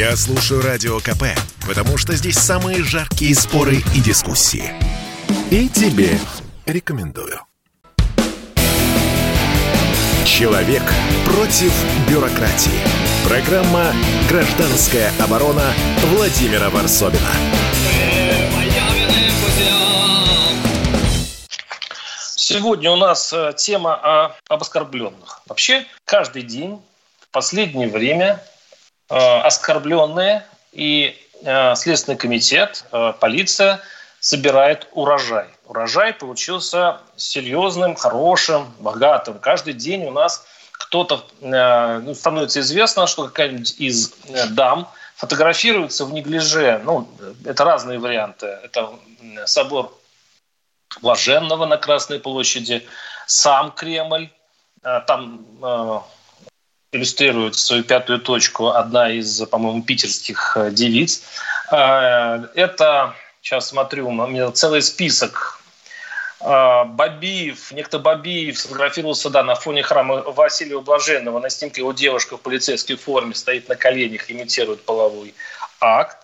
Я слушаю Радио КП, потому что здесь самые жаркие споры и дискуссии. И тебе рекомендую. Человек против бюрократии. Программа «Гражданская оборона» Владимира Варсобина. Сегодня у нас э, тема о, об оскорбленных. Вообще, каждый день в последнее время оскорбленные и э, Следственный комитет, э, полиция собирает урожай. Урожай получился серьезным, хорошим, богатым. Каждый день у нас кто-то э, ну, становится известно, что какая-нибудь из э, дам фотографируется в неглиже. Ну, это разные варианты. Это собор Блаженного на Красной площади, сам Кремль. Э, там иллюстрирует свою пятую точку одна из, по-моему, питерских девиц. Это, сейчас смотрю, у меня целый список а, Бабиев, некто Бабиев сфотографировался да, на фоне храма Василия Блаженного. На снимке его девушка в полицейской форме стоит на коленях, имитирует половой акт.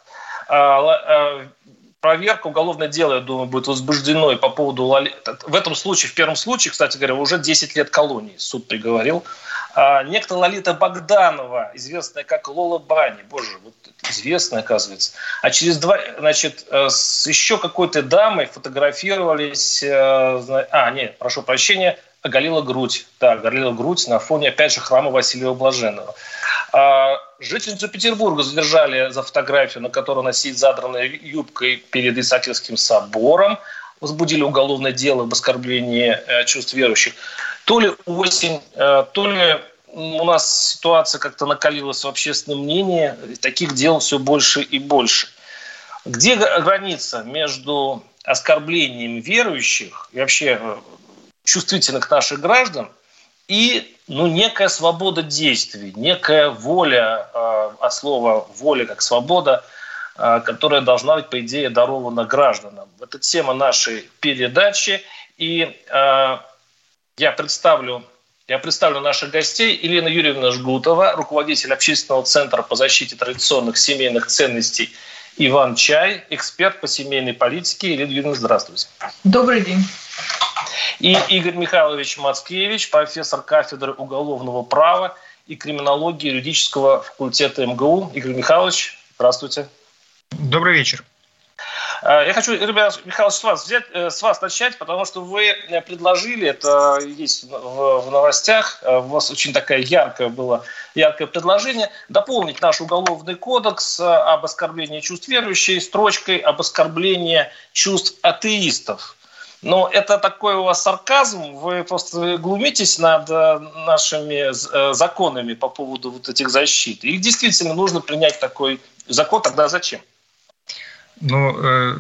Проверка, уголовное дело, я думаю, будет возбуждено и по поводу... В этом случае, в первом случае, кстати говоря, уже 10 лет колонии суд приговорил. А, некто Лолита Богданова, известная как Лола Бани, боже, вот известная, оказывается. А через два, значит, э, с еще какой-то дамой фотографировались, э, а, нет, прошу прощения, оголила грудь. Да, оголила грудь на фоне, опять же, храма Василия Блаженного. А, жительницу Петербурга задержали за фотографию, на которой она сидит задранной юбкой перед Исаакиевским собором. Возбудили уголовное дело об оскорблении э, чувств верующих. То ли осень, э, то ли у нас ситуация как-то накалилась в общественном мнении. Таких дел все больше и больше. Где граница между оскорблением верующих и вообще э, чувствительных наших граждан и ну, некая свобода действий, некая воля, э, от слова воля как свобода, э, которая должна быть, по идее, дарована гражданам. Это тема нашей передачи. И я представлю я представлю наших гостей. Елена Юрьевна Жгутова, руководитель общественного центра по защите традиционных семейных ценностей Иван Чай, эксперт по семейной политике. Елена Юрьевна, здравствуйте. Добрый день. И Игорь Михайлович Мацкевич, профессор кафедры уголовного права и криминологии юридического факультета МГУ. Игорь Михайлович, здравствуйте. Добрый вечер. А, я хочу, ребят, Михаил, с вас, взять, э, с вас начать, потому что вы э, предложили, это есть в, в новостях, э, у вас очень такая яркая было, яркое предложение, дополнить наш уголовный кодекс об оскорблении чувств верующих строчкой об оскорблении чувств атеистов. Но это такой у вас сарказм, вы просто глумитесь над нашими законами по поводу вот этих защит. Их действительно нужно принять такой закон, тогда зачем? Ну, э,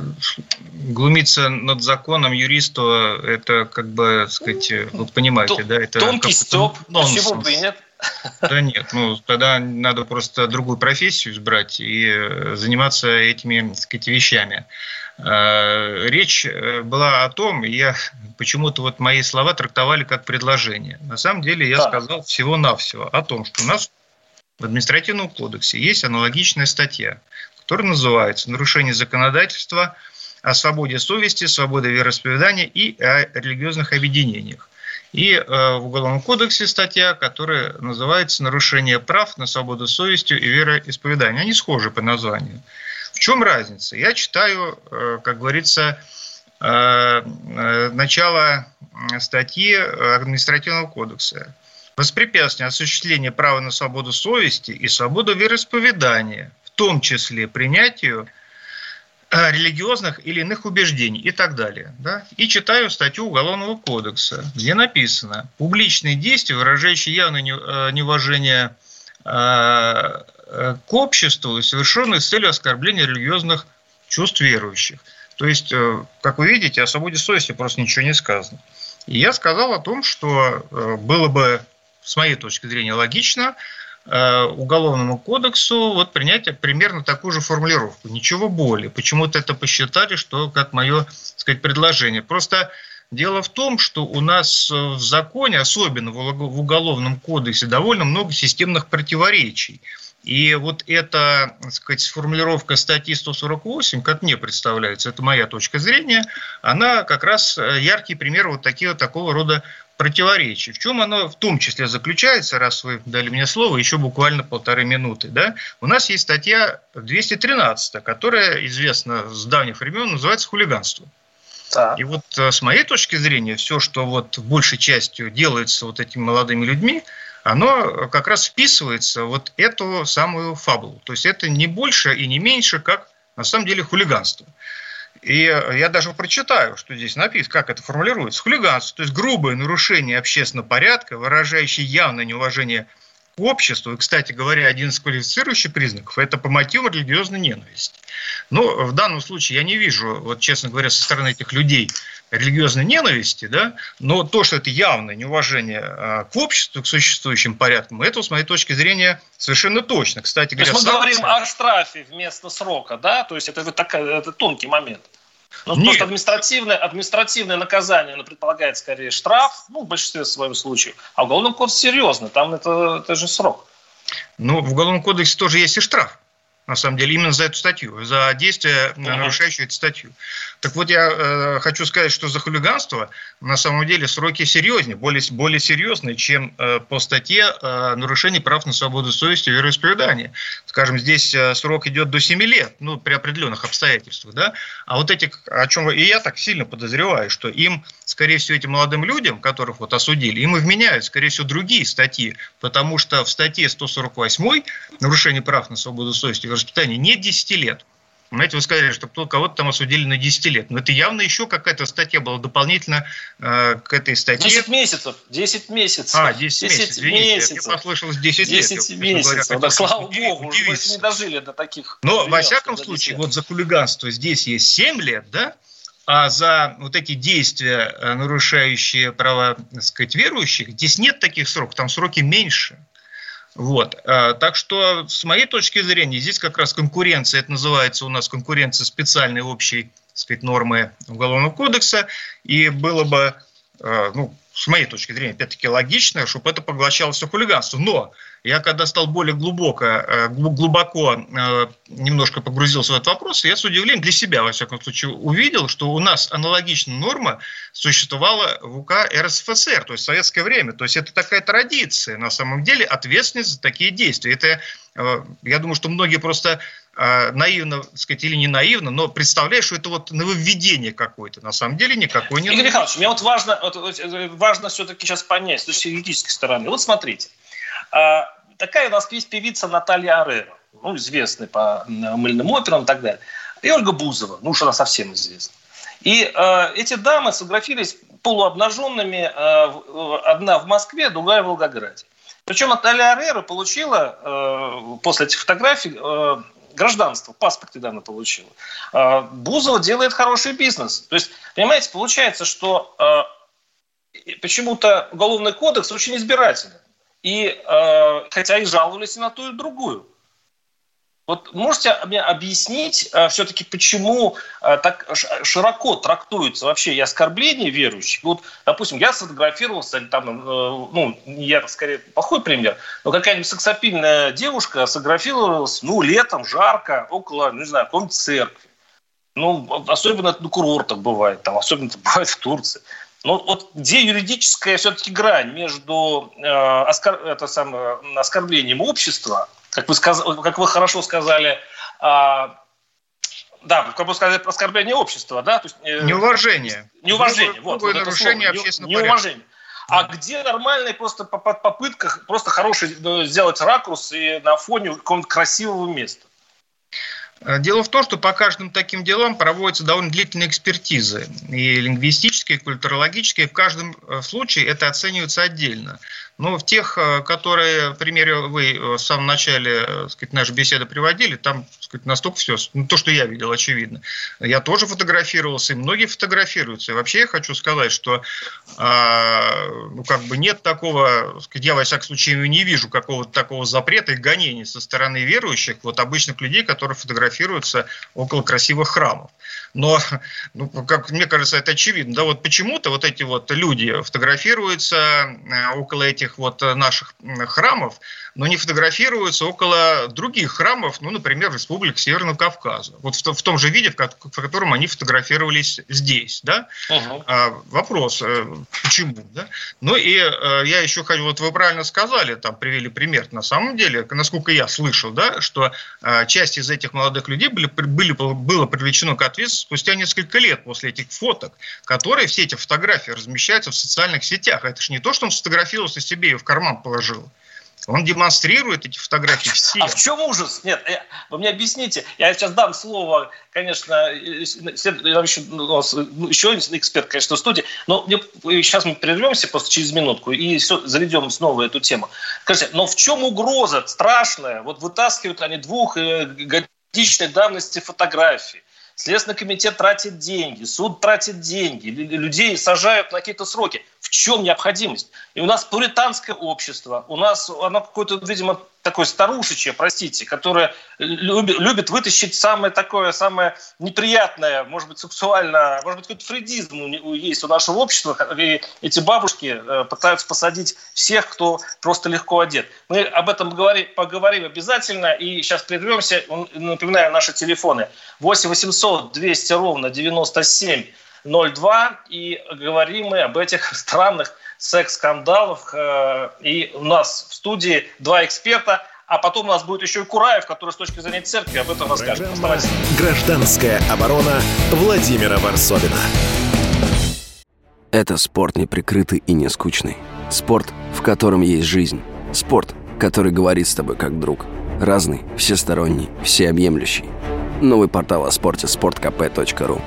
глумиться над законом юристу, это как бы, сказать, вы понимаете, да? Это Тонкий степ, почему бы и нет? Да нет, ну тогда надо просто другую профессию избрать и э, заниматься этими, так сказать, вещами. Э, речь э, была о том, я почему-то вот мои слова трактовали как предложение. На самом деле я да. сказал всего-навсего о том, что у нас в административном кодексе есть аналогичная статья – который называется «Нарушение законодательства о свободе совести, свободе вероисповедания и о религиозных объединениях». И э, в Уголовном кодексе статья, которая называется «Нарушение прав на свободу совести и вероисповедания». Они схожи по названию. В чем разница? Я читаю, э, как говорится, э, начало статьи административного кодекса. Воспрепятствование осуществления права на свободу совести и свободу вероисповедания – том числе принятию э, религиозных или иных убеждений и так далее. Да? И читаю статью Уголовного кодекса, где написано «Публичные действия, выражающие явное э, неуважение э, к обществу, совершенные с целью оскорбления религиозных чувств верующих». То есть, как вы видите, о свободе совести просто ничего не сказано. И я сказал о том, что было бы, с моей точки зрения, логично уголовному кодексу вот принять примерно такую же формулировку. Ничего более. Почему-то это посчитали, что как мое сказать, предложение. Просто дело в том, что у нас в законе, особенно в уголовном кодексе, довольно много системных противоречий. И вот эта, так сказать, формулировка статьи 148, как мне представляется, это моя точка зрения, она как раз э, яркий пример вот такие, вот такого рода противоречий. В чем оно в том числе заключается, раз вы дали мне слово, еще буквально полторы минуты. Да? У нас есть статья 213, которая известна с давних времен, называется «Хулиганство». Так. И вот э, с моей точки зрения, все, что вот большей частью делается вот этими молодыми людьми, оно как раз вписывается вот эту самую фабулу. То есть это не больше и не меньше, как на самом деле хулиганство. И я даже прочитаю, что здесь написано, как это формулируется. Хулиганство, то есть грубое нарушение общественного порядка, выражающее явное неуважение к обществу. И, кстати говоря, один из квалифицирующих признаков – это по мотивам религиозной ненависти. Но в данном случае я не вижу, вот честно говоря, со стороны этих людей религиозной ненависти, да, но то, что это явное неуважение а, к обществу, к существующим порядкам, это, с моей точки зрения, совершенно точно. Кстати говоря, то есть мы говорим о штрафе вместо срока, да, то есть это, это, такая, это тонкий момент. Ну, потому что административное, административное наказание, оно предполагает скорее штраф, ну, в большинстве своих случаев, а уголовный кодекс серьезно, там это, это же срок. Ну, в уголовном кодексе тоже есть и штраф на самом деле, именно за эту статью, за действие, uh-huh. нарушающее эту статью. Так вот, я э, хочу сказать, что за хулиганство на самом деле сроки серьезнее, более, более серьезные, чем э, по статье э, нарушение прав на свободу совести и вероисповедания. Скажем, здесь э, срок идет до 7 лет, ну, при определенных обстоятельствах, да, а вот эти, о чем и я так сильно подозреваю, что им, скорее всего, этим молодым людям, которых вот осудили, им и вменяют, скорее всего, другие статьи, потому что в статье 148 нарушение прав на свободу совести и воспитания нет 10 лет. Знаете, вы сказали, что кого-то там осудили на 10 лет. Но это явно еще какая-то статья была дополнительно э, к этой статье. 10 месяцев. 10 месяцев. А, 10, 10 месяцев. Извините, месяцев. Я послышалось 10, 10 лет. 10 месяцев. Говоря, да, слава богу, мы не дожили до таких. Но, во всяком случае, вот за хулиганство здесь есть 7 лет, да? А за вот эти действия, э, нарушающие права, так сказать, верующих, здесь нет таких сроков, там сроки меньше. Вот. А, так что, с моей точки зрения, здесь как раз конкуренция, это называется у нас конкуренция специальной общей сказать, нормы Уголовного кодекса, и было бы, а, ну, с моей точки зрения, опять-таки логично, чтобы это поглощало все хулиганство. Но я когда стал более глубоко, э, глубоко э, немножко погрузился в этот вопрос, я с удивлением для себя, во всяком случае, увидел, что у нас аналогичная норма существовала в УК РСФСР, то есть в советское время. То есть это такая традиция, на самом деле, ответственность за такие действия. Это, э, я думаю, что многие просто наивно, сказать, или не наивно, но представляешь, что это вот нововведение какое-то. На самом деле никакой не Игорь Михайлович, мне вот важно, вот, важно все-таки сейчас понять с точки юридической стороны. Вот смотрите, а, такая у нас есть певица Наталья Арера, ну, известная по мыльным операм и так далее. И Ольга Бузова, ну уж она совсем известна. И э, эти дамы сфотографировались полуобнаженными, э, одна в Москве, другая в Волгограде. Причем Наталья Арера получила э, после этих фотографий э, гражданство, паспорт недавно получила. Э, Бузова делает хороший бизнес. То есть, понимаете, получается, что э, почему-то уголовный кодекс очень избирателен. И, э, хотя и жаловались и на ту, и другую. Вот можете мне объяснить э, все-таки, почему э, так широко трактуются вообще и оскорбления верующих? Вот, допустим, я сфотографировался, или там, э, ну, я скорее плохой пример, но какая-нибудь сексапильная девушка сфотографировалась, ну, летом, жарко, около, не знаю, какой-нибудь церкви. Ну, особенно на курортах бывает, там, особенно бывает в Турции. Ну вот где юридическая все-таки грань между э, оскор, это самое, оскорблением общества, как вы, сказ, как вы хорошо сказали, э, да, как бы сказать, оскорбление общества, да? То есть, э, неуважение. Неуважение, вот, вот нарушение общественного неуважение. Порядка. А где нормальная просто попытка просто хороший сделать ракурс и на фоне какого-то красивого места? Э, дело в том, что по каждым таким делам проводятся довольно длительные экспертизы, и лингвистические, и культурологические. В каждом э, случае это оценивается отдельно. Но в тех, э, которые, примере, вы в самом начале сказать, нашей беседы приводили, там сказать, настолько все, ну, то, что я видел, очевидно. Я тоже фотографировался, и многие фотографируются. И вообще я хочу сказать, что а, ну, как бы нет такого, сказать, я, во всяком случае, не вижу какого-то такого запрета и гонений со стороны верующих, вот обычных людей, которые фотографируются около красивых храмов. Но, ну, как мне кажется, это очевидно. Да, вот почему-то вот эти вот люди фотографируются э, около этих вот наших храмов, но не фотографируются около других храмов, ну, например, Республик Северного Кавказа. Вот в, в том же виде, в, в котором они фотографировались здесь, да? Угу. А, вопрос, э, почему, да? Ну и а, я еще хочу, вот вы правильно сказали, там привели пример, на самом деле, насколько я слышал, да, что а, часть из этих молодых людей были, были, было привлечено к ответственности спустя несколько лет после этих фоток, которые все эти фотографии размещаются в социальных сетях. Это же не то, что он сфотографировался себе и в карман положил. Он демонстрирует эти фотографии все. А в чем ужас? Нет, э, вы мне объясните. Я сейчас дам слово, конечно, еще, ну, ну, еще один эксперт, конечно, в студии. Но мне, сейчас мы прервемся просто через минутку и все, заведем снова эту тему. Скажите, но в чем угроза страшная? Вот вытаскивают они двух э, годичной давности фотографии. Следственный комитет тратит деньги, суд тратит деньги, людей сажают на какие-то сроки. В чем необходимость? И у нас пуританское общество, у нас оно какое-то, видимо, такое старушечье, простите, которое любит, любит вытащить самое такое, самое неприятное, может быть, сексуально, может быть, какой-то фридизм есть у нашего общества, и эти бабушки э, пытаются посадить всех, кто просто легко одет. Мы об этом поговорим, поговорим обязательно, и сейчас прервемся. Напоминаю, наши телефоны 8 800 200 ровно 97 02, и говорим мы об этих странных секс-скандалах. Э, и у нас в студии два эксперта, а потом у нас будет еще и Кураев, который с точки зрения церкви об этом расскажет. Гражданская оборона Владимира Варсовина. Это спорт неприкрытый и не скучный. Спорт, в котором есть жизнь. Спорт, который говорит с тобой как друг. Разный, всесторонний, всеобъемлющий. Новый портал о спорте – sportkp.ru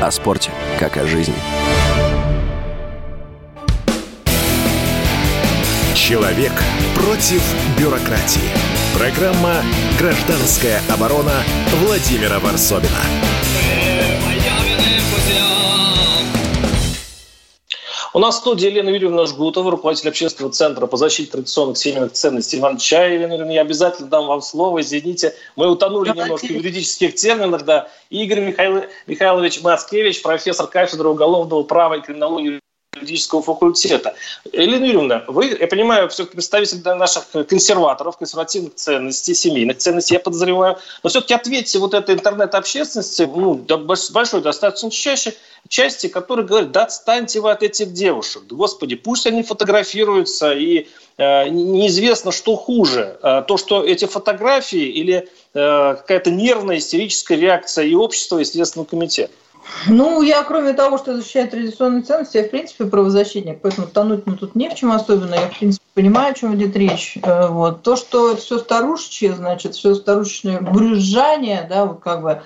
О спорте, как о жизни. Человек против бюрократии. Программа «Гражданская оборона» Владимира Варсобина. У нас в студии Елена Юрьевна Жгутова, руководитель общественного центра по защите традиционных семейных ценностей Иван Чай. Елена Юрьевна, я обязательно дам вам слово, извините. Мы утонули Давайте. немножко в юридических терминах. Да. Игорь Михаил, Михайлович Мацкевич, профессор кафедры уголовного права и криминологии юридического факультета. Елена Юрьевна, вы, я понимаю, все-таки представитель наших консерваторов, консервативных ценностей, семейных ценностей, я подозреваю, но все-таки ответьте вот этой интернет-общественности, ну, большой достаточно чаще, части, которые говорят, да отстаньте вы от этих девушек, господи, пусть они фотографируются, и э, неизвестно, что хуже, э, то, что эти фотографии или э, какая-то нервная истерическая реакция и общества, и Следственного комитета. Ну, я, кроме того, что защищаю традиционные ценности, я, в принципе, правозащитник, поэтому тонуть мне тут не в чем особенно. Я, в принципе, понимаю, о чем идет речь. Э, вот. То, что все старушечье, значит, все старушечное брюзжание, да, вот как бы,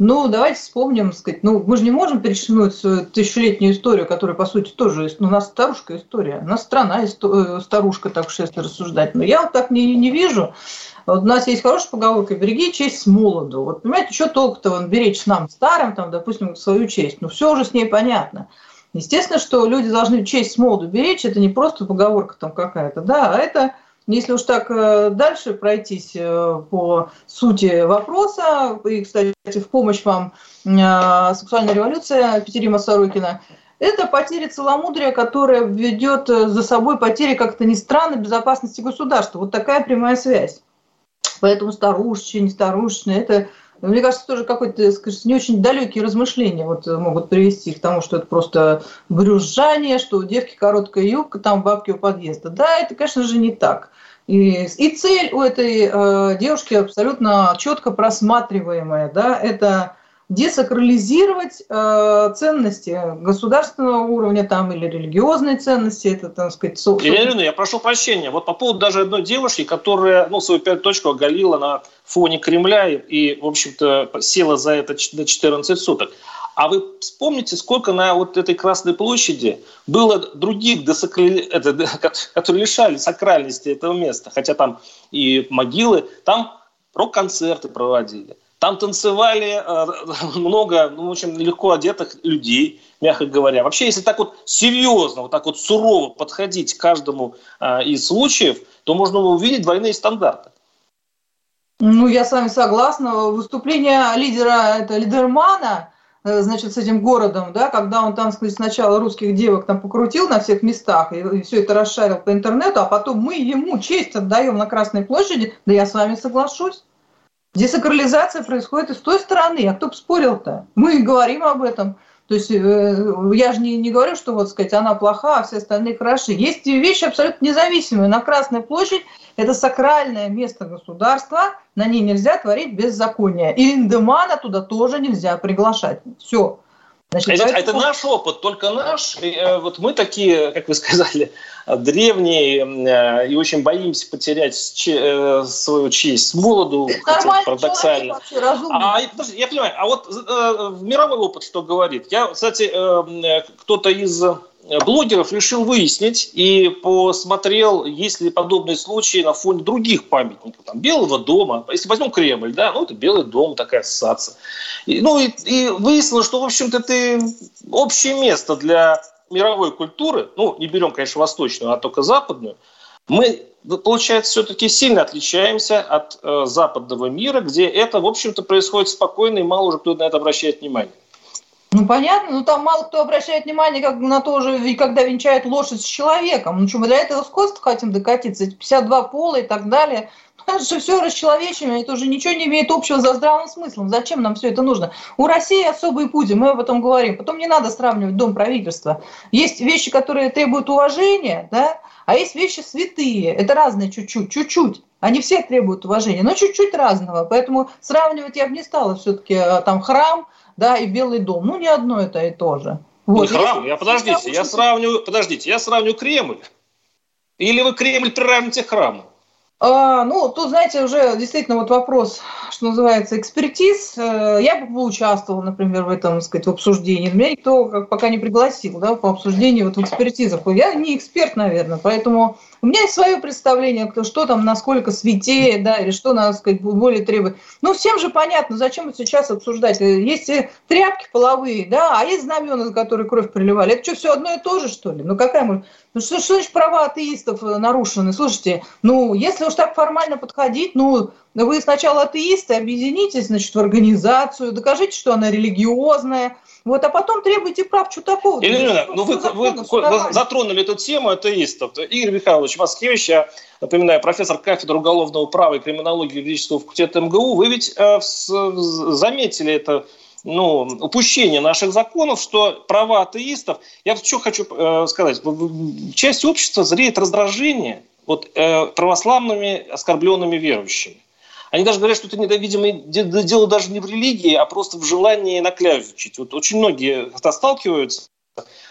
ну, давайте вспомним, сказать, ну, мы же не можем перечеркнуть свою тысячелетнюю историю, которая, по сути, тоже, ну, у нас старушка история, у нас страна э, старушка, так уж если рассуждать. Но я вот так не, не вижу. Вот у нас есть хорошая поговорка «береги честь с молоду». Вот понимаете, что толку-то вон, беречь нам старым, там, допустим, свою честь? Ну, все уже с ней понятно. Естественно, что люди должны честь с молоду беречь, это не просто поговорка там какая-то, да, а это, если уж так э, дальше пройтись э, по сути вопроса, и, кстати, в помощь вам э, сексуальная революция Петерима Сорокина, это потеря целомудрия, которая ведет за собой потери, как-то ни странно, безопасности государства. Вот такая прямая связь. Поэтому старушечные, не старушечные, это, мне кажется, тоже какой-то, скажем, не очень далекие размышления вот могут привести к тому, что это просто брюзжание, что у девки короткая юбка, там бабки у подъезда. Да, это, конечно же, не так. И, и цель у этой э, девушки абсолютно четко просматриваемая. Да, это десакрализировать э, ценности государственного уровня там или религиозные ценности, это, так сказать... Со... Елена, я прошу прощения, вот по поводу даже одной девушки, которая, ну, свою пятую точку оголила на фоне Кремля и, в общем-то, села за это на 14 суток. А вы вспомните, сколько на вот этой Красной площади было других, десакрали... это, которые лишали сакральности этого места, хотя там и могилы, там рок-концерты проводили, там танцевали э, много, ну, очень легко одетых людей, мягко говоря. Вообще, если так вот серьезно, вот так вот сурово подходить к каждому э, из случаев, то можно увидеть двойные стандарты. Ну, я с вами согласна. Выступление лидера, это лидермана, э, значит, с этим городом, да, когда он там сказать, сначала русских девок там покрутил на всех местах и, и все это расшарил по интернету, а потом мы ему честь отдаем на Красной площади, да я с вами соглашусь. Десакрализация происходит и с той стороны. А кто бы спорил-то? Мы говорим об этом. То есть э, я же не, не говорю, что вот сказать, она плоха, а все остальные хороши. Есть вещи абсолютно независимые. На Красной площадь это сакральное место государства, на ней нельзя творить беззаконие. И Индемана туда тоже нельзя приглашать. Все. Значит, это, поэтому... это наш опыт, только наш. Э, вот мы такие, как вы сказали, древние э, и очень боимся потерять э, свою честь с молоду, парадоксально. А, подожди, я понимаю, а вот мировой опыт что говорит? Я, кстати, кто-то из блогеров решил выяснить и посмотрел, есть ли подобные случаи на фоне других памятников, там, Белого дома. Если возьмем Кремль, да, ну, это Белый дом, такая ассоциация. И, ну, и, и выяснилось, что, в общем-то, это общее место для мировой культуры, ну, не берем, конечно, восточную, а только западную, мы, получается, все-таки сильно отличаемся от э, западного мира, где это, в общем-то, происходит спокойно, и мало уже кто на это обращает внимание. Ну, понятно, но там мало кто обращает внимание как на то же, когда венчает лошадь с человеком. Ну, что, мы для этого скотства хотим докатиться, 52 пола и так далее. Ну, это же все расчеловечено, это уже ничего не имеет общего за здравым смыслом. Зачем нам все это нужно? У России особый путь, мы об этом говорим. Потом не надо сравнивать дом правительства. Есть вещи, которые требуют уважения, да, а есть вещи святые. Это разные чуть-чуть, чуть-чуть. Они все требуют уважения, но чуть-чуть разного. Поэтому сравнивать я бы не стала все-таки э, там храм, да, и Белый дом. Ну, не одно это и то же. Вот. Не храм, я подождите, я сравню, подождите, я сравню Кремль. Или вы Кремль приравните к храму? А, ну, тут, знаете, уже действительно вот вопрос, что называется, экспертиз. Э, я бы поучаствовала, например, в этом, так сказать, в обсуждении. Меня никто пока не пригласил, да, по обсуждению вот в экспертизах. Я не эксперт, наверное, поэтому у меня есть свое представление, кто, что там, насколько святее, да, или что, надо сказать, более требует. Ну, всем же понятно, зачем сейчас обсуждать. Есть тряпки половые, да, а есть знамена, за которые кровь приливали. Это что, все одно и то же, что ли? Ну, какая может... Ну, что, что значит права атеистов э, нарушены? Слушайте, ну, если уж так формально подходить, ну, вы сначала атеисты, объединитесь, значит, в организацию, докажите, что она религиозная, вот, а потом требуйте прав что такого. Елена, ну вы, вы, вы затронули эту тему атеистов. Игорь Михайлович Маскевич, я напоминаю, профессор кафедры уголовного права и криминологии юридического факультета МГУ, вы ведь э, заметили это ну, упущение наших законов, что права атеистов, я что хочу э, сказать, в части общества зреет раздражение вот, э, православными оскорбленными верующими. Они даже говорят, что это, видимо, дело даже не в религии, а просто в желании накляжить. Вот очень многие, когда сталкиваются,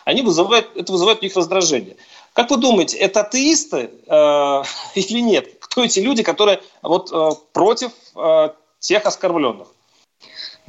они вызывают, это вызывает у них раздражение. Как вы думаете, это атеисты э, или нет? Кто эти люди, которые вот, э, против э, тех оскорбленных?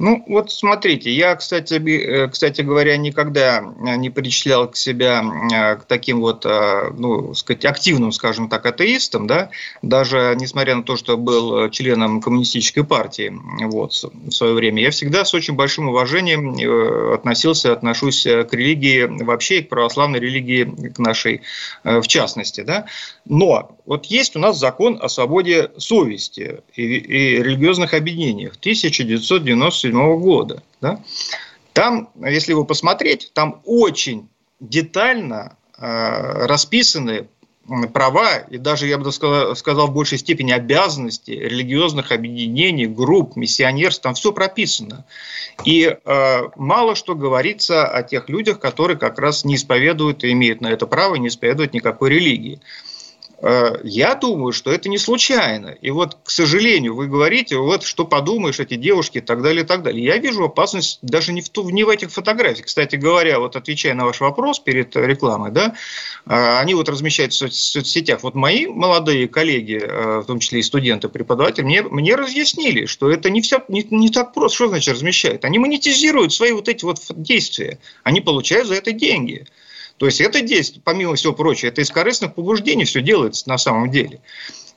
Ну, вот смотрите, я, кстати, э, кстати говоря, никогда не причислял к себя э, к таким вот, э, ну, сказать, активным, скажем так, атеистам, да, даже несмотря на то, что был членом коммунистической партии вот, в свое время, я всегда с очень большим уважением относился, отношусь к религии вообще и к православной религии, к нашей в частности, да, но вот есть у нас закон о свободе совести и, и религиозных объединениях 1997 года. Да? Там, если его посмотреть, там очень детально э, расписаны права и даже, я бы сказал, сказал, в большей степени обязанности религиозных объединений, групп, миссионерств, там все прописано. И э, мало что говорится о тех людях, которые как раз не исповедуют и имеют на это право, не исповедуют никакой религии. Э, я думаю, что это не случайно. И вот, к сожалению, вы говорите, вот что подумаешь, эти девушки и так далее, и так далее. Я вижу опасность даже не в, ту, не в этих фотографиях. Кстати говоря, вот отвечая на ваш вопрос перед рекламой, да, э, они вот размещают в соцсетях. Вот мои молодые коллеги, э, в том числе и студенты, преподаватели, мне, мне разъяснили, что это не, все, не, не так просто. Что значит размещают? Они монетизируют свои вот эти вот действия. Они получают за это деньги. То есть это действие, помимо всего прочего, это из корыстных побуждений все делается на самом деле.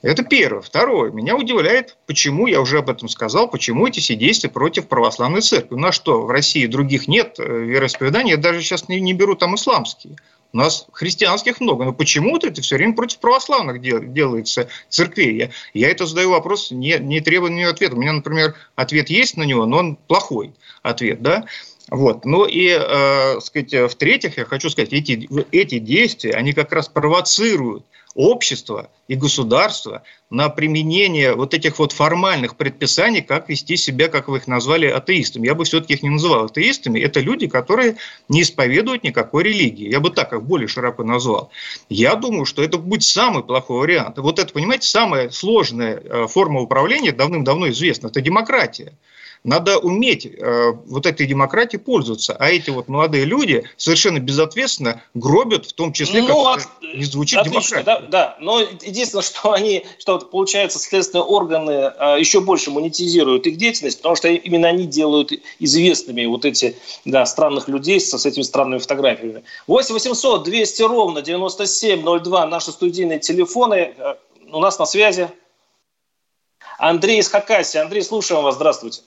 Это первое. Второе. Меня удивляет, почему, я уже об этом сказал, почему эти все действия против православной церкви. У нас что, в России других нет э, вероисповеданий? Я даже сейчас не, не беру там исламские. У нас христианских много, но почему-то это все время против православных дел, делается церквей. Я, я это задаю вопрос, не, не требую на него ответа. У меня, например, ответ есть на него, но он плохой ответ. Да? Вот. Ну и, э, сказать, в-третьих, я хочу сказать, эти, эти действия, они как раз провоцируют общество и государство на применение вот этих вот формальных предписаний, как вести себя, как вы их назвали, атеистами. Я бы все-таки их не называл атеистами. Это люди, которые не исповедуют никакой религии. Я бы так их более широко назвал. Я думаю, что это будет самый плохой вариант. вот это, понимаете, самая сложная э, форма управления давным-давно известна. Это демократия. Надо уметь э, вот этой демократией пользоваться. А эти вот молодые люди совершенно безответственно гробят, в том числе, ну, как от... не звучит отлично, демократия. Да, да, но единственное, что они, что получается, следственные органы э, еще больше монетизируют их деятельность, потому что именно они делают известными вот эти да, странных людей со, с этими странными фотографиями. 8 800 200 ровно 9702 наши студийные телефоны. Э, у нас на связи Андрей из Хакасии. Андрей, слушаем вас. Здравствуйте.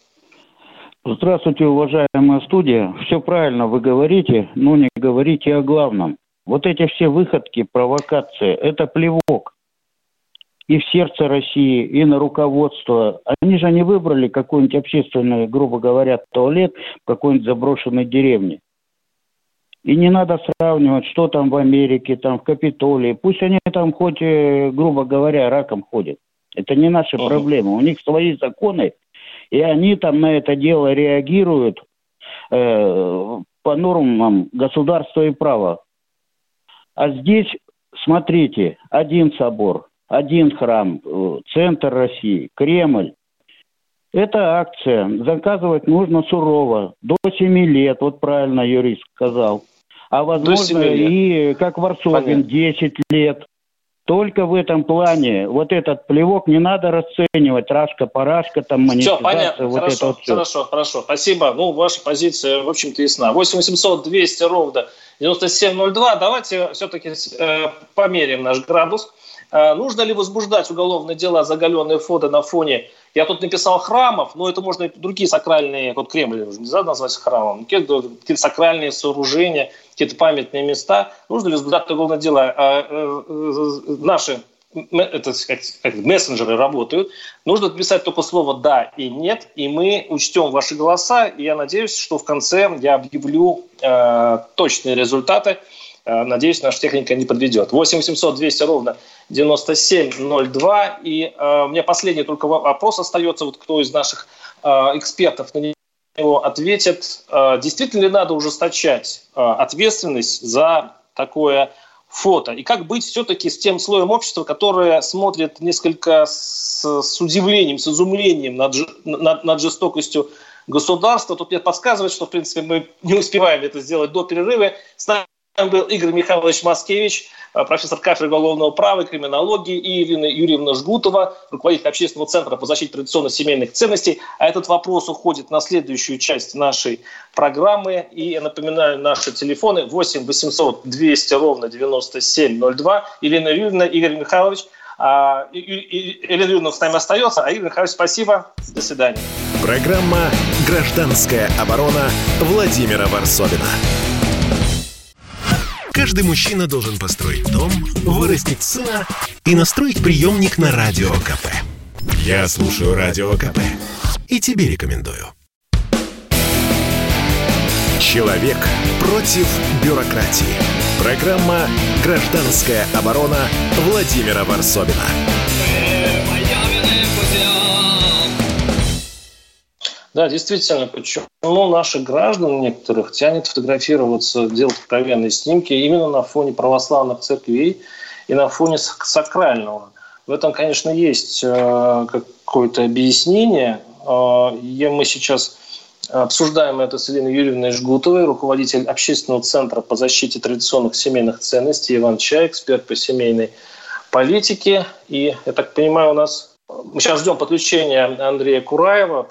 Здравствуйте, уважаемая студия. Все правильно вы говорите, но не говорите о главном. Вот эти все выходки, провокации – это плевок и в сердце России, и на руководство. Они же не выбрали какой-нибудь общественный, грубо говоря, туалет в какой-нибудь заброшенной деревне. И не надо сравнивать, что там в Америке, там в Капитолии. Пусть они там хоть, э, грубо говоря, раком ходят. Это не наши uh-huh. проблемы. У них свои законы, и они там на это дело реагируют э, по нормам государства и права. А здесь, смотрите, один собор, один храм, э, центр России, Кремль. Это акция. Заказывать нужно сурово. До 7 лет, вот правильно юрист сказал. А возможно и, как Варсобин, 10 лет. Только в этом плане вот этот плевок не надо расценивать, рашка-парашка, там монетизация. Все, понятно, вот хорошо, это вот все. хорошо, хорошо, спасибо. Ну, ваша позиция, в общем-то, ясна. 8 800 200 ровно 9702. Давайте все-таки э, померяем наш градус. Э, нужно ли возбуждать уголовные дела за оголенные фото на фоне я тут написал храмов, но это можно и другие сакральные, вот Кремль нельзя назвать храмом, какие-то, какие сакральные сооружения, какие-то памятные места. Нужно ли возбуждать уголовное дело? А, э, э, наши это, как, мессенджеры работают. Нужно писать только слово «да» и «нет», и мы учтем ваши голоса, и я надеюсь, что в конце я объявлю э, точные результаты. Э, надеюсь, наша техника не подведет. 8 800 200 ровно 9702. И э, у меня последний только вопрос остается, вот кто из наших э, экспертов на него ответит. Действительно ли надо ужесточать ответственность за такое фото? И как быть все-таки с тем слоем общества, которое смотрит несколько с, с удивлением, с изумлением над, над, над жестокостью государства. Тут мне подсказывает, что, в принципе, мы не успеваем это сделать до перерыва. С нами был Игорь Михайлович Маскевич, э, профессор кафедры уголовного права и криминологии, и Ирина Юрьевна Жгутова, руководитель общественного центра по защите традиционных семейных ценностей. А этот вопрос уходит на следующую часть нашей программы. И я напоминаю, наши телефоны 8 800 200 ровно 9702. Ирина Юрьевна, Игорь Михайлович. А, Ирина Юрьевна с нами остается. А Игорь Михайлович, спасибо. До свидания. Программа «Гражданская оборона» Владимира Варсовина. Каждый мужчина должен построить дом, вырастить сына и настроить приемник на Радио КП. Я слушаю Радио КП и тебе рекомендую. Человек против бюрократии. Программа «Гражданская оборона» Владимира Варсовина. Да, действительно, почему наших граждан некоторых тянет фотографироваться, делать откровенные снимки именно на фоне православных церквей и на фоне сакрального. В этом, конечно, есть э, какое-то объяснение. Э, мы сейчас обсуждаем это с Еленой Юрьевной Жгутовой, руководитель общественного центра по защите традиционных семейных ценностей, Иван Чай, эксперт по семейной политике. И, я так понимаю, у нас мы сейчас ждем подключения Андрея Кураева.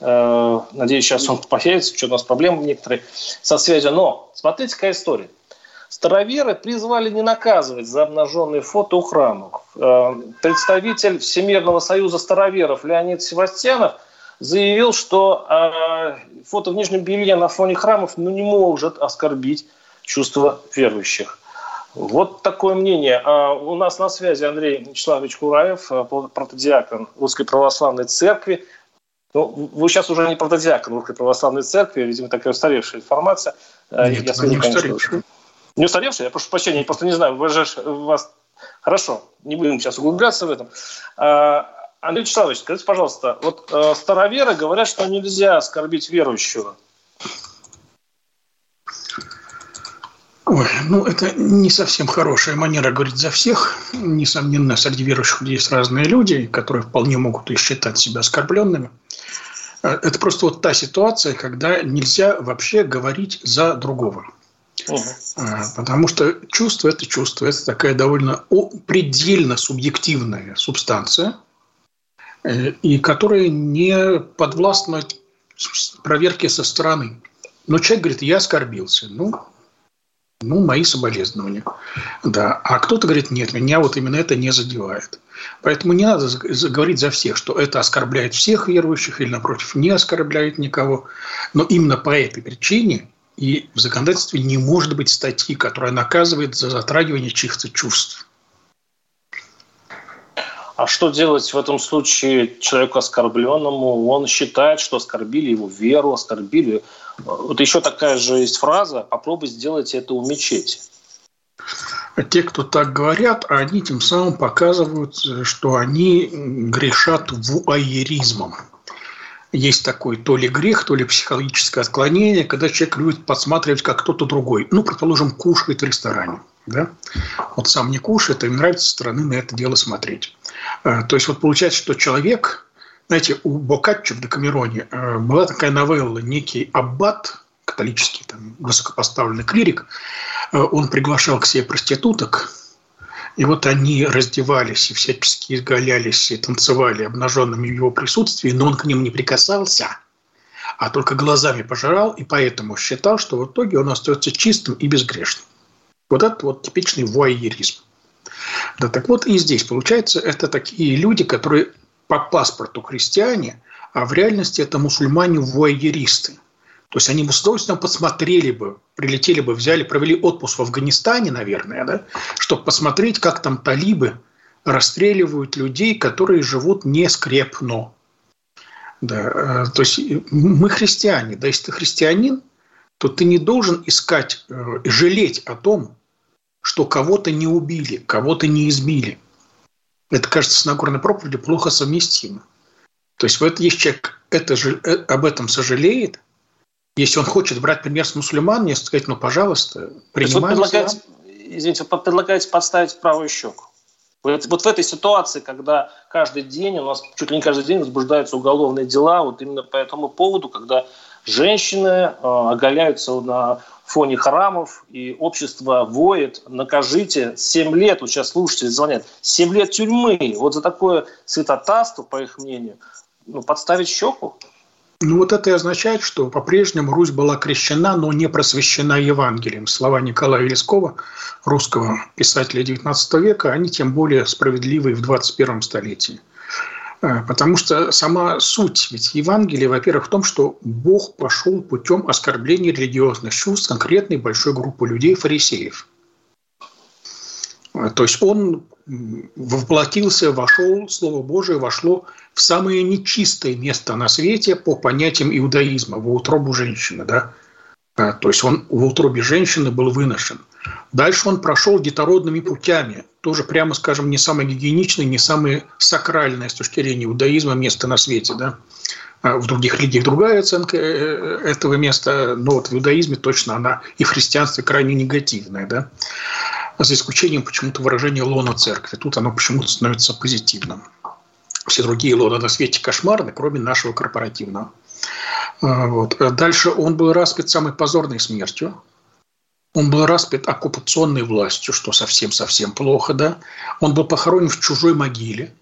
Э, надеюсь, сейчас он появится. Что у нас проблемы некоторые со связью. Но смотрите, какая история. Староверы призвали не наказывать за обнаженные фото у храмов. Э, представитель Всемирного союза староверов Леонид Севастьянов заявил, что э, фото в нижнем белье на фоне храмов ну, не может оскорбить чувства верующих. Вот такое мнение. А у нас на связи Андрей Вячеславович Кураев, э, протодиакон Русской Православной Церкви. Ну, вы сейчас уже не протодиакон Русской Православной Церкви, видимо, такая устаревшая информация. Э, Нет, я не устаревшая. Не устаревшая? Я прошу прощения, я просто не знаю, вы же вас... Хорошо, не будем сейчас углубляться в этом. А, Андрей Вячеславович, скажите, пожалуйста, вот э, староверы говорят, что нельзя оскорбить верующего. Ой, ну это не совсем хорошая манера говорить за всех. Несомненно, среди верующих есть разные люди, которые вполне могут и считать себя оскорбленными. Э, это просто вот та ситуация, когда нельзя вообще говорить за другого. Угу. Потому что чувство – это чувство. Это такая довольно предельно субъективная субстанция, э, и которая не подвластна проверке со стороны. Но человек говорит, я оскорбился. Ну, ну, мои соболезнования. Да. А кто-то говорит, нет, меня вот именно это не задевает. Поэтому не надо говорить за всех, что это оскорбляет всех верующих или, напротив, не оскорбляет никого. Но именно по этой причине и в законодательстве не может быть статьи, которая наказывает за затрагивание чьих-то чувств. А что делать в этом случае человеку оскорбленному? Он считает, что оскорбили его веру, оскорбили вот еще такая же есть фраза «попробуй сделать это у мечети». Те, кто так говорят, они тем самым показывают, что они грешат вуайеризмом. Есть такой то ли грех, то ли психологическое отклонение, когда человек любит подсматривать, как кто-то другой. Ну, предположим, кушает в ресторане. Да? Вот сам не кушает, а им нравится со стороны на это дело смотреть. Э, то есть вот получается, что человек знаете, у Бокаччо в Декамероне э, была такая новелла, некий аббат, католический там, высокопоставленный клирик, э, он приглашал к себе проституток, и вот они раздевались и всячески изгалялись и танцевали обнаженными в его присутствии, но он к ним не прикасался, а только глазами пожирал, и поэтому считал, что в итоге он остается чистым и безгрешным. Вот это вот типичный вуайеризм. Да, так вот и здесь, получается, это такие люди, которые по паспорту христиане, а в реальности это мусульмане-вуайеристы. То есть они бы с удовольствием посмотрели бы, прилетели бы, взяли, провели отпуск в Афганистане, наверное, да, чтобы посмотреть, как там талибы расстреливают людей, которые живут не скрепно. Да, э, то есть мы христиане. Да, если ты христианин, то ты не должен искать, э, жалеть о том, что кого-то не убили, кого-то не избили – это, кажется, с Нагорной проповедью плохо совместимо. То есть вот есть человек это э, об этом сожалеет, если он хочет брать пример с мусульман, мне сказать, ну, пожалуйста, принимайте. Вы предлагаете, извините, вы предлагаете подставить правую щеку. Вот, вот в этой ситуации, когда каждый день у нас, чуть ли не каждый день возбуждаются уголовные дела, вот именно по этому поводу, когда женщины э, оголяются на фоне храмов, и общество воет, накажите, 7 лет, вот сейчас слушатели звонят, 7 лет тюрьмы, вот за такое святотатство, по их мнению, ну, подставить щеку? Ну, вот это и означает, что по-прежнему Русь была крещена, но не просвещена Евангелием. Слова Николая Велескова, русского писателя XIX века, они тем более справедливы в 21 столетии. Э, потому что сама суть ведь Евангелия, во-первых, в том, что Бог пошел путем оскорбления религиозных чувств конкретной большой группы людей, фарисеев. Э, то есть он воплотился, вошел, Слово Божие вошло в самое нечистое место на свете по понятиям иудаизма, в утробу женщины. Да? Э, то есть он в утробе женщины был выношен. Дальше он прошел детородными путями, тоже, прямо скажем, не самое гигиеничное, не самое сакральное с точки зрения иудаизма место на свете. Да? А в других религиях другая оценка э, э, этого места, но вот в иудаизме точно она и в христианстве крайне негативная. Да? За исключением почему-то выражения лона церкви. Тут оно почему-то становится позитивным. Все другие лона на свете кошмарны, кроме нашего корпоративного. А, вот. Дальше он был распят самой позорной смертью. Он был распят оккупационной властью, что совсем-совсем плохо, да. Он был похоронен в чужой могиле.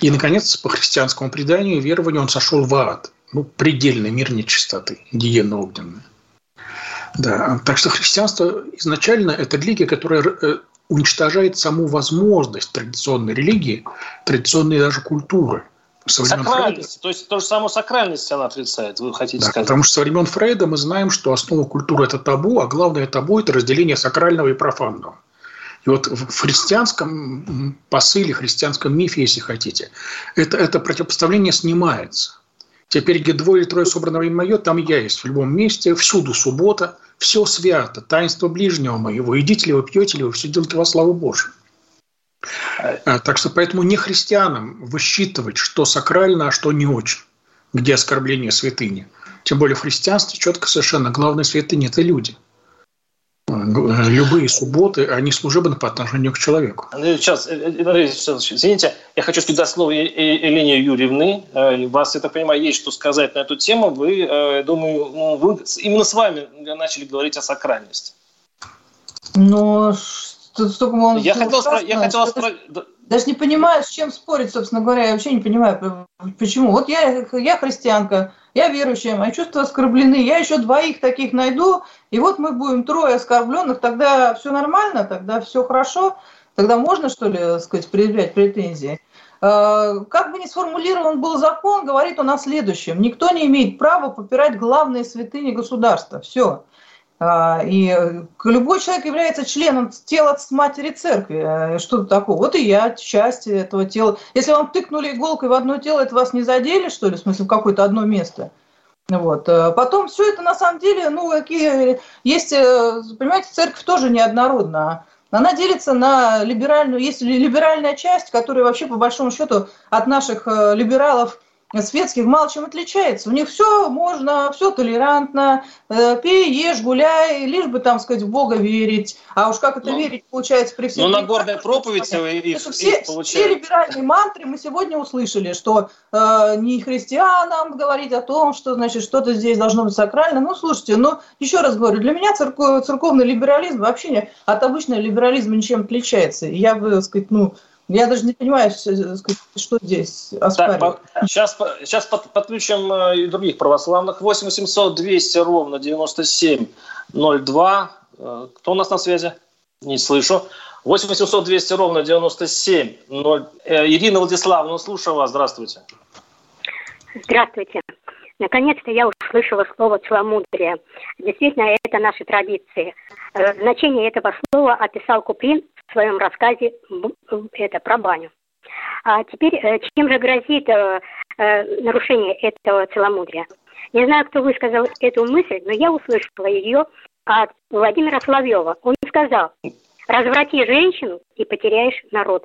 И, наконец, по христианскому преданию и верованию он сошел в ад. Ну, предельный мир нечистоты, гиена огненная. Да. Так что христианство изначально – это религия, которая э, уничтожает саму возможность традиционной религии, традиционной даже культуры – со Сакральность, то есть то же самое сакральность она отрицает, вы хотите да, сказать? Потому что со времен Фрейда мы знаем, что основа культуры – это табу, а главное табу – это разделение сакрального и профанного. И вот в христианском посыле, христианском мифе, если хотите, это, это противопоставление снимается. Теперь где двое или трое собрано во имя мое, там я есть. В любом месте, всюду суббота, все свято, таинство ближнего моего. Идите ли вы, пьете ли вы, все делайте во славу Божию. А, так что поэтому не христианам высчитывать, что сакрально, а что не очень, где оскорбление святыни. Тем более в христианстве четко совершенно главная святыня – это люди – любые субботы, они служебны по отношению к человеку. Сейчас, э, э, извините, я хочу сказать слово Елене Юрьевны. Э, вас, я так понимаю, есть что сказать на эту тему. Вы, думаю, ну, вы, именно с вами начали говорить о сакральности. Но столько он я хотел, спро... я хотел спро... Даже не понимаю, с чем спорить, собственно говоря. Я вообще не понимаю, почему. Вот я, я христианка, я верующая, мои чувства оскорблены, я еще двоих таких найду, и вот мы будем трое оскорбленных, тогда все нормально, тогда все хорошо, тогда можно, что ли, сказать, предъявлять претензии. А, как бы ни сформулирован был закон, говорит он о следующем. Никто не имеет права попирать главные святыни государства. Все. А, и любой человек является членом тела матери церкви. Что такое? Вот и я часть этого тела. Если вам тыкнули иголкой в одно тело, это вас не задели, что ли, в смысле, в какое-то одно место? Вот. А потом все это на самом деле, ну, какие есть, э, понимаете, церковь тоже неоднородна. Она делится на либеральную, есть либеральная часть, которая вообще по большому счету от наших э, либералов светских мало чем отличается. У них все можно, все толерантно, э, пей, ешь, гуляй, лишь бы, там сказать, в Бога верить. А уж как это ну, верить, получается, при всех... Ну, на горной проповедь их, все, их все либеральные мантры мы сегодня услышали, что э, не христианам говорить о том, что, значит, что-то здесь должно быть сакрально. Ну, слушайте, ну, еще раз говорю, для меня церков, церковный либерализм вообще не, от обычного либерализма ничем отличается. Я бы, так сказать, ну, я даже не понимаю, что здесь оспаривать. сейчас, сейчас подключим э, и других православных. 8 800 200 ровно 9702. Э, кто у нас на связи? Не слышу. 8 800 200 ровно 97 0. Э, Ирина Владиславовна, слушаю вас. Здравствуйте. Здравствуйте. Наконец-то я услышала слово «целомудрие». Действительно, это наши традиции. Значение этого слова описал Куприн в своем рассказе это про баню. А теперь, э, чем же грозит э, э, нарушение этого целомудрия? Не знаю, кто высказал эту мысль, но я услышала ее от Владимира Соловьева. Он сказал, разврати женщину и потеряешь народ.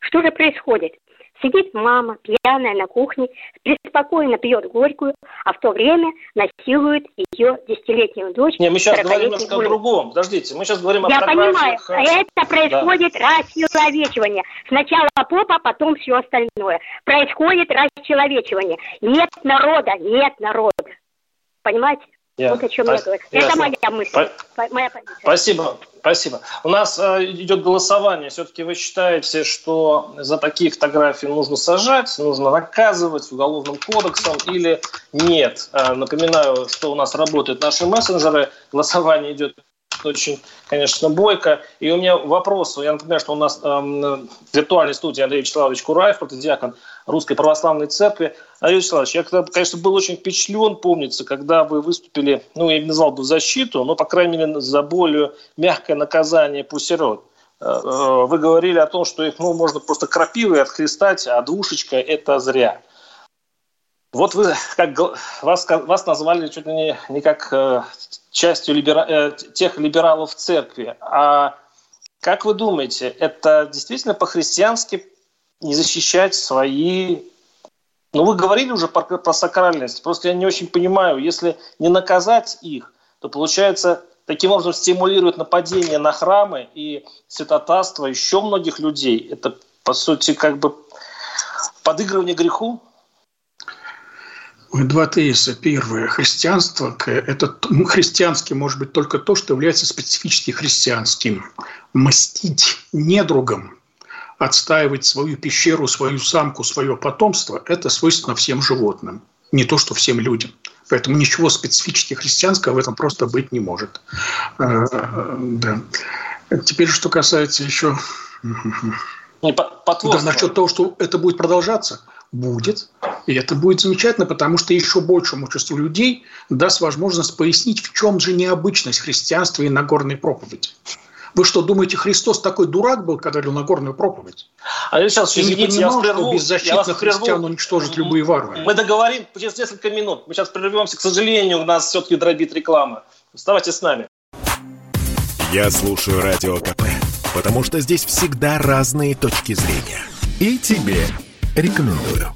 Что же происходит? Сидит мама, пьяная на кухне, преспокойно пьет горькую, а в то время насилует ее десятилетнюю дочь. Не, мы сейчас говорим немножко о другом. Подождите, мы сейчас говорим о Я понимаю, это происходит да. расчеловечивание. Сначала попа, потом все остальное. Происходит расчеловечивание. Нет народа, нет народа. Понимаете? Я. Вот о чем Спас... я говорю. Ясно. Это моя мысль, По... моя позиция. Спасибо, спасибо. У нас э, идет голосование. Все-таки вы считаете, что за такие фотографии нужно сажать, нужно наказывать уголовным кодексом или нет? Э, напоминаю, что у нас работают наши мессенджеры. Голосование идет очень, конечно, бойко. И у меня вопрос. Я напоминаю, что у нас э, в виртуальной студии Андрей Вячеславович Кураев, протодиакон Русской Православной Церкви. Андрей Вячеславович, я, конечно, был очень впечатлен, помнится, когда вы выступили, ну, я не назвал бы защиту, но, по крайней мере, за более мягкое наказание пусирот. Э, э, вы говорили о том, что их ну, можно просто крапивой отхлестать, а двушечка – это зря. Вот вы как вас, вас назвали чуть ли не, не как э, частью либера, тех либералов в церкви. А как вы думаете, это действительно по-христиански не защищать свои... Ну, вы говорили уже про, про сакральность. Просто я не очень понимаю, если не наказать их, то получается таким образом стимулирует нападение на храмы и святотатство еще многих людей. Это, по сути, как бы подыгрывание греху. Два тезиса. Первое. Христианство – это ну, христианским может быть только то, что является специфически христианским. Мстить недругам, отстаивать свою пещеру, свою самку, свое потомство – это свойственно всем животным, не то, что всем людям. Поэтому ничего специфически христианского в этом просто быть не может. Э, да. Теперь, что касается еще... Да, насчет того, что это будет продолжаться – будет. И это будет замечательно, потому что еще большему числу людей даст возможность пояснить, в чем же необычность христианства и Нагорной проповеди. Вы что, думаете, Христос такой дурак был, когда вел Нагорную проповедь? А сейчас, извините, я вас прерву. беззащитных христиан уничтожить любые варвары. Мы договорим через несколько минут. Мы сейчас прервемся. К сожалению, у нас все-таки дробит реклама. Оставайтесь с нами. Я слушаю Радио КП, потому что здесь всегда разные точки зрения. И тебе рекомендую.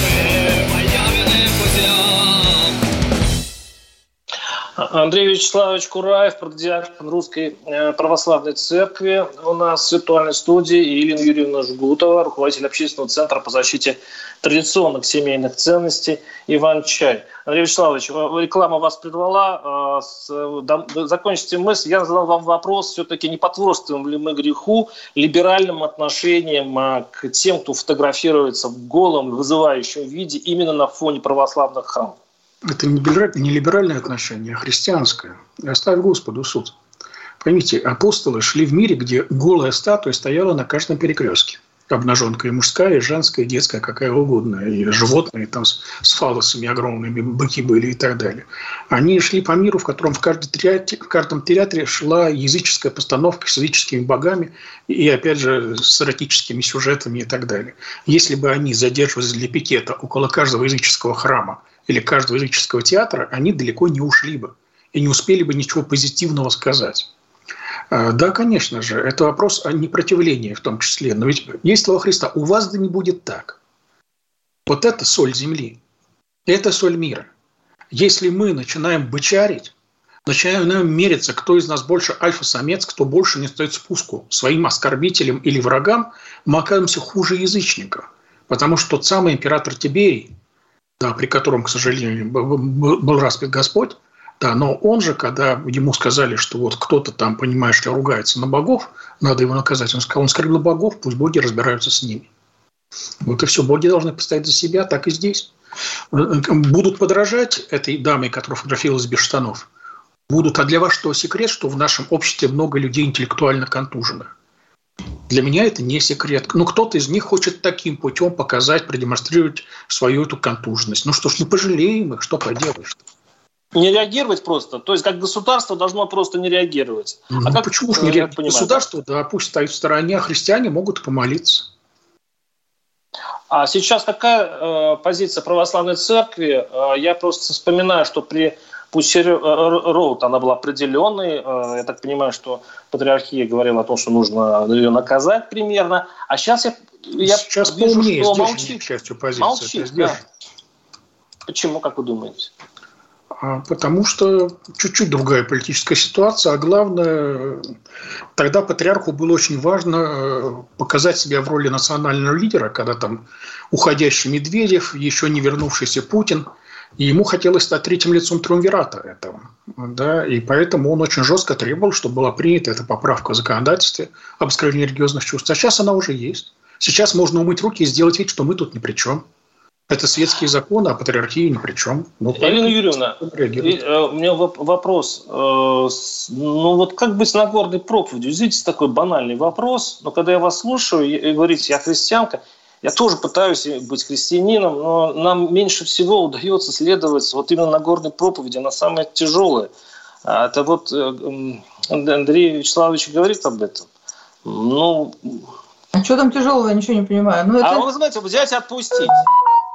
Андрей Вячеславович Кураев, продиакон Русской э, Православной Церкви у нас в виртуальной студии, и Юрьевна Жгутова, руководитель общественного центра по защите традиционных семейных ценностей Иван Чай. Андрей Вячеславович, реклама вас прервала. Э, закончите мысль. Я задал вам вопрос, все-таки не потворствуем ли мы греху либеральным отношением э, к тем, кто фотографируется в голом, вызывающем виде именно на фоне православных храмов? Это не либеральное отношение, а христианское. Оставь Господу суд. Поймите, апостолы шли в мире, где голая статуя стояла на каждом перекрестке. Обнаженка и мужская, и женская, и детская, какая угодно. И животные там с, с фалосами огромными, быки были и так далее. Они шли по миру, в котором в, каждом театре, в каждом театре шла языческая постановка с языческими богами и, опять же, с эротическими сюжетами и так далее. Если бы они задерживались для пикета около каждого языческого храма или каждого языческого театра, они далеко не ушли бы и не успели бы ничего позитивного сказать. А, да, конечно же, это вопрос о непротивлении в том числе. Но ведь есть слова Христа, у вас да не будет так. Вот это соль земли. Это соль мира. Если мы начинаем бычарить, начинаем мериться, кто из нас больше альфа-самец, кто больше не стоит спуску своим оскорбителям или врагам, мы оказываемся хуже язычников. Потому что тот самый император Тиберий, да, при котором, к сожалению, был распят Господь, да, но он же, когда ему сказали, что вот кто-то там, понимаешь ли, ругается на богов, надо его наказать, он сказал, он скорбил богов, пусть боги разбираются с ними. Вот и все, боги должны постоять за себя, так и здесь. Будут подражать этой даме, которая фотографировалась без штанов. Будут. А для вас что секрет, что в нашем обществе много людей интеллектуально контуженных? Для меня это не секрет. Ну, кто-то из них хочет таким путем показать, продемонстрировать свою эту контуженность. Ну что ж, не пожалеем их, что поделаешь -то? Не реагировать просто. То есть, как государство должно просто не реагировать. А ну, а как, почему же не реагировать? Государство, да, пусть стоит в стороне, а христиане могут помолиться. А сейчас какая э, позиция православной церкви? Э, я просто вспоминаю, что при Пусть Роуд, она была определенной. Э, я так понимаю, что патриархия говорила о том, что нужно ее наказать примерно. А сейчас я, я сейчас вижу, что молчит. Молчит, да. Почему, как вы думаете? А, потому что чуть-чуть другая политическая ситуация, а главное, тогда патриарху было очень важно э, показать себя в роли национального лидера, когда там уходящий Медведев, еще не вернувшийся Путин – и ему хотелось стать третьим лицом триумвирата этого. Да, и поэтому он очень жестко требовал, чтобы была принята эта поправка в законодательстве об оскорблении религиозных чувств. А сейчас она уже есть. Сейчас можно умыть руки и сделать вид, что мы тут ни при чем. Это светские законы, а патриархии ни при чем. Ну, Елена Юрьевна, э, у меня вопрос. Э, ну вот как быть с Нагорной проповедью? Извините, такой банальный вопрос, но когда я вас слушаю и говорите, я христианка, я тоже пытаюсь быть христианином, но нам меньше всего удается следовать вот именно Нагорной проповеди, она самая тяжелая. А это вот э, Андрей Вячеславович говорит об этом. Ну, а что там тяжелого, я ничего не понимаю. Ну, это... А вы знаете, взять и отпустить.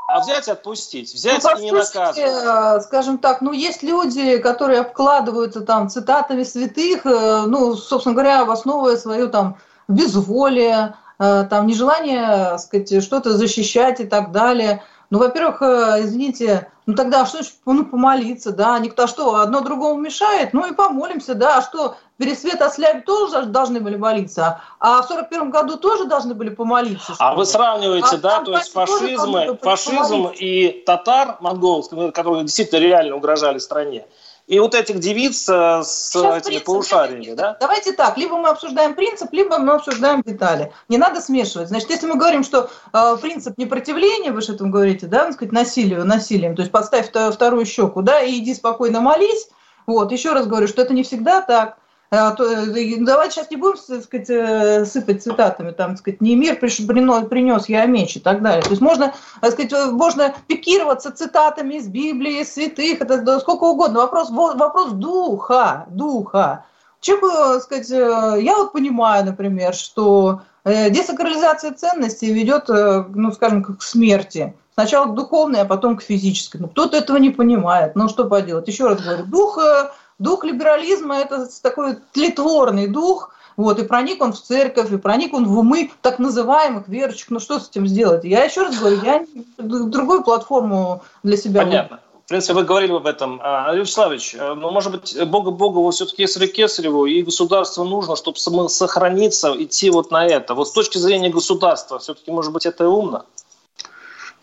А взять и отпустить, взять ну, и не наказывать. Э, скажем так, ну, есть люди, которые обкладываются там цитатами святых, э, ну, собственно говоря, основывая свое там безволие, там нежелание, сказать, что-то защищать и так далее. Ну, во-первых, э, извините, ну тогда что ну, помолиться, да, никто а что, одно другому мешает, ну и помолимся, да, а что, Пересвет Ослябь тоже должны были молиться, а в сорок первом году тоже должны были помолиться. А вы сравниваете, а да, то есть фашизм, фашизм и татар монгольских, которые действительно реально угрожали стране, и вот этих девиц э, с Сейчас этими полушариями, да? Давайте так, либо мы обсуждаем принцип, либо мы обсуждаем детали. Не надо смешивать. Значит, если мы говорим, что э, принцип непротивления, вы же этому говорите, да, так сказать, насилию, насилием, то есть подставь вторую щеку, да, и иди спокойно молись, вот, еще раз говорю, что это не всегда так. А давайте сейчас не будем, так сказать, сыпать цитатами, там, так сказать, не мир принес, я меч и так далее. То есть можно, так сказать, можно пикироваться цитатами из Библии, святых, это сколько угодно. Вопрос, вопрос духа, духа. Человеку, сказать, я вот понимаю, например, что десакрализация ценностей ведет, ну, скажем, к смерти. Сначала к духовной, а потом к физической. Ну, кто-то этого не понимает. Ну, что поделать? Еще раз говорю, дух, э, дух либерализма – это такой тлетворный дух, вот, и проник он в церковь, и проник он в умы так называемых верующих. Ну, что с этим сделать? Я еще раз говорю, я другую платформу для себя... Понятно. В принципе, вы говорили об этом. А, Алексей Вячеславович, э, ну, может быть, Бога Богову все-таки Кесарю Кесареву, и государству нужно, чтобы сохраниться, идти вот на это. Вот с точки зрения государства, все-таки, может быть, это и умно?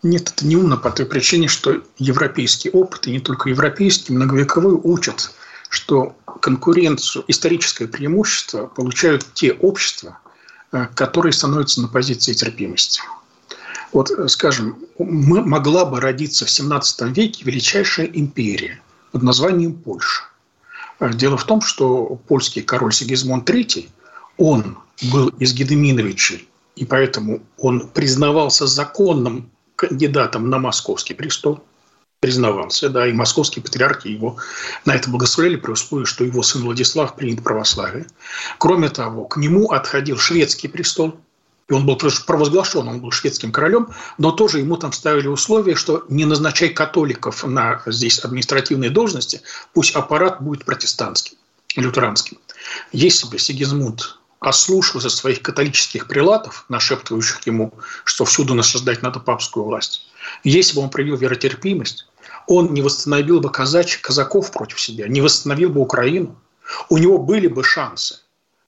Нет, это не умно по той причине, что европейский опыт, и не только европейский, многовековой учат, что конкуренцию, историческое преимущество получают те общества, э, которые становятся на позиции терпимости. Вот, э, скажем, могла бы родиться в 17 веке величайшая империя под названием Польша. Э, дело в том, что польский король Сигизмунд III, он был из Гедеминовичей, и поэтому он признавался законным кандидатом на московский престол, признавался, да, и московские патриархи его на это благословляли при условии, что его сын Владислав принят православие. Кроме того, к нему отходил шведский престол, и он был провозглашен, он был шведским королем, но тоже ему там ставили условие, что не назначай католиков на здесь административные должности, пусть аппарат будет протестантским, лютеранским. Если бы Сигизмунд ослушался своих католических прилатов, нашептывающих ему, что всюду насаждать надо папскую власть. Если бы он проявил веротерпимость, он не восстановил бы казач, казаков против себя, не восстановил бы Украину. У него были бы шансы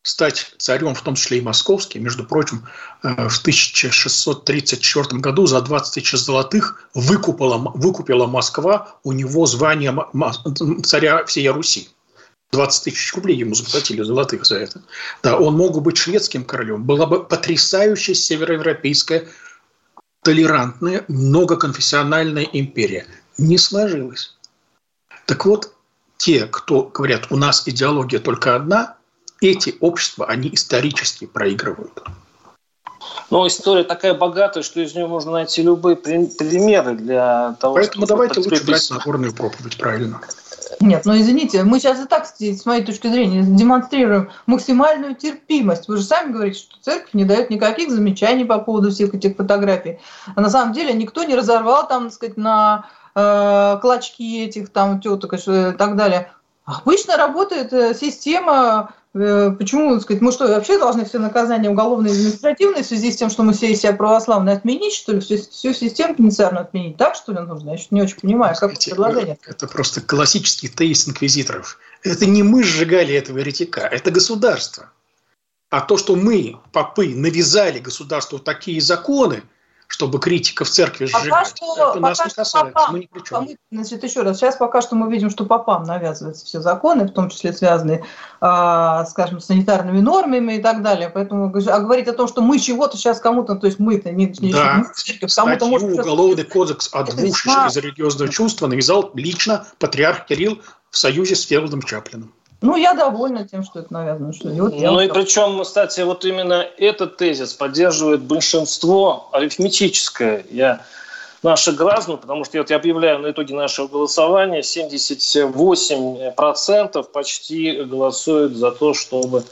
стать царем, в том числе и московским. Между прочим, э, в 1634 году за 20 тысяч золотых выкупила, выкупила Москва у него звание царя всей Руси. 20 тысяч рублей ему заплатили золотых за это. Да, он мог бы быть шведским королем. Была бы потрясающая североевропейская толерантная, многоконфессиональная империя. Не сложилось. Так вот, те, кто говорят, у нас идеология только одна, эти общества, они исторически проигрывают. Но история такая богатая, что из нее можно найти любые примеры для того, Поэтому давайте лучше брать Нагорную проповедь, правильно. Нет, ну извините, мы сейчас и так, с моей точки зрения, демонстрируем максимальную терпимость. Вы же сами говорите, что церковь не дает никаких замечаний по поводу всех этих фотографий. А на самом деле никто не разорвал там, так сказать, на э, клочки этих там теток и так далее. Обычно работает э, система Э, почему, так сказать, мы что, вообще должны все наказания уголовные и административные в связи с тем, что мы все из себя православные отменить, что ли, всю, всю систему пенитенциарную отменить? Так, что ли, нужно? Я не очень понимаю, как это предложение. Это просто классический тезис инквизиторов. Это не мы сжигали этого еретика, это государство. А то, что мы, попы, навязали государству такие законы – чтобы критиков церкви сжигать. Пока что, это пока нас не касается, попам, мы ни при чем. Значит, еще раз, сейчас пока что мы видим, что попам навязываются все законы, в том числе связанные, э, скажем, с санитарными нормами и так далее. Поэтому а говорить о том, что мы чего-то сейчас кому-то, то есть мы-то не, не да. церковь, кому-то может... Уголовный кодекс о двух из религиозного чувства навязал лично патриарх Кирилл в союзе с Фелдом Чаплином. Ну, я довольна тем, что это навязано. Что вот ну и причем, кстати, вот именно этот тезис поддерживает большинство арифметическое. Я наших граждан, потому что вот я объявляю на итоге нашего голосования, 78% почти голосуют за то, чтобы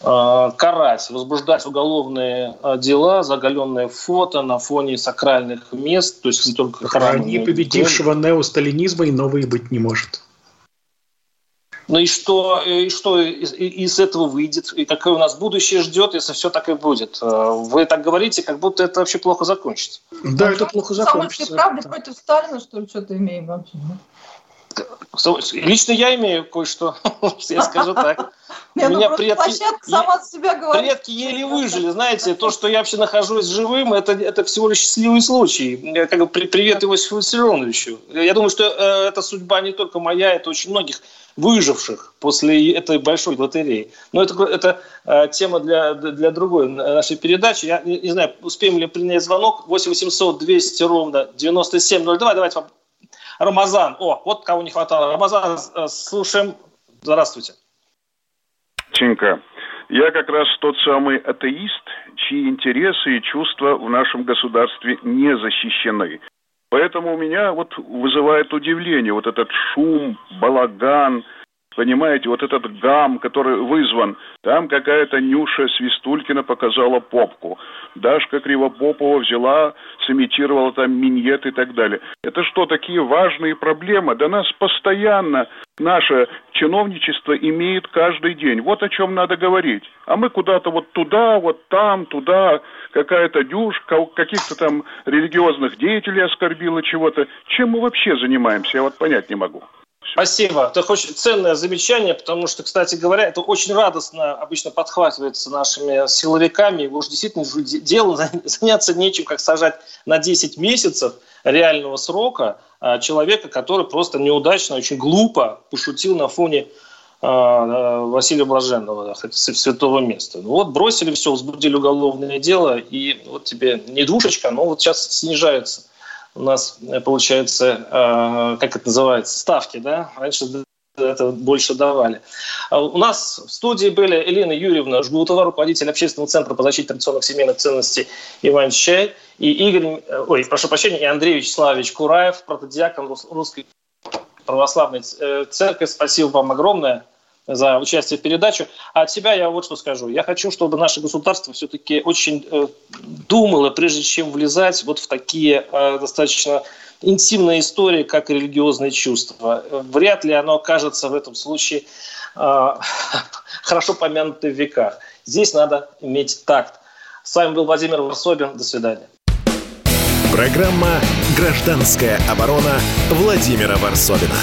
э, карать, возбуждать уголовные э, дела за оголенное фото на фоне сакральных мест, то есть не только храма. Не победившего неосталинизма и новые быть не может. Ну и что, и что из, из этого выйдет? И какое у нас будущее ждет, если все так и будет? Э, вы так говорите, как будто это вообще плохо закончится. Да, это плохо закончится. Самые правды против Сталина, что ли, что-то имеем вообще? Лично я имею кое-что, я скажу так. У ну меня предки, сама себя говорит. предки еле выжили, знаете, то, что я вообще нахожусь живым, это, это всего лишь счастливый случай. Как бы привет Иосифу Виссарионовичу. Я думаю, что э, эта судьба не только моя, это очень многих выживших после этой большой лотереи. Но это, это э, тема для, для другой нашей передачи. Я не, не знаю, успеем ли принять звонок. 8 800 200 ровно 9702. Давайте Рамазан. О, вот кого не хватало. Рамазан, э, слушаем. Здравствуйте. Тинька, я как раз тот самый атеист, чьи интересы и чувства в нашем государстве не защищены. Поэтому у меня вот вызывает удивление вот этот шум, балаган, Понимаете, вот этот гам, который вызван, там какая-то Нюша Свистулькина показала попку. Дашка Кривопопова взяла, сымитировала там миньет и так далее. Это что, такие важные проблемы? Да нас постоянно наше чиновничество имеет каждый день. Вот о чем надо говорить. А мы куда-то вот туда, вот там, туда, какая-то дюшь, каких-то там религиозных деятелей оскорбила чего-то. Чем мы вообще занимаемся, я вот понять не могу. Спасибо. Это очень ценное замечание, потому что, кстати говоря, это очень радостно обычно подхватывается нашими силовиками. Уж действительно дело заняться нечем, как сажать на 10 месяцев реального срока а, человека, который просто неудачно, очень глупо пошутил на фоне а, а, Василия Блаженного, святого места. Ну вот бросили все, возбудили уголовное дело, и вот тебе не двушечка, но вот сейчас снижается у нас э, получается, э, как это называется, ставки, да? Раньше это больше давали. А у нас в студии были Елена Юрьевна Жгутова, руководитель общественного центра по защите традиционных семейных ценностей Иван Чай, и Игорь, э, ой, прошу прощения, и Андрей Вячеславович Кураев, протодиакон Русской православной церкви. Спасибо вам огромное за участие в передаче. А от себя я вот что скажу. Я хочу, чтобы наше государство все-таки очень э, думало, прежде чем влезать вот в такие э, достаточно интимные истории, как религиозные чувства. Вряд ли оно окажется в этом случае э, хорошо помянутой в веках. Здесь надо иметь такт. С вами был Владимир Варсобин. До свидания. Программа «Гражданская оборона» Владимира Варсобина.